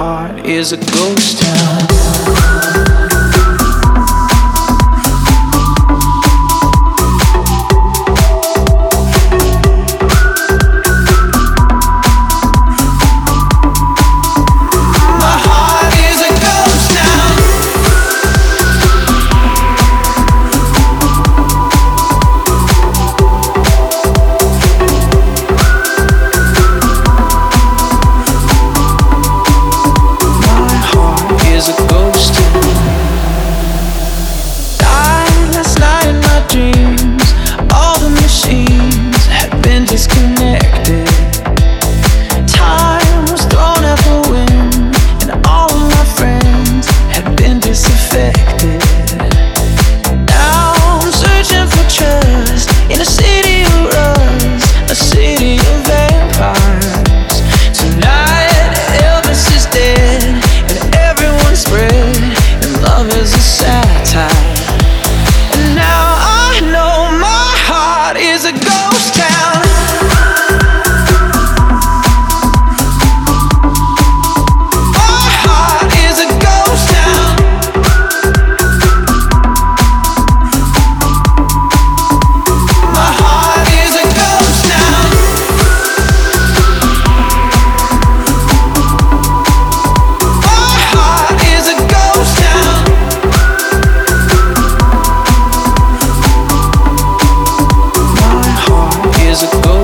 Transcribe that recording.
heart is a ghost town. years ago.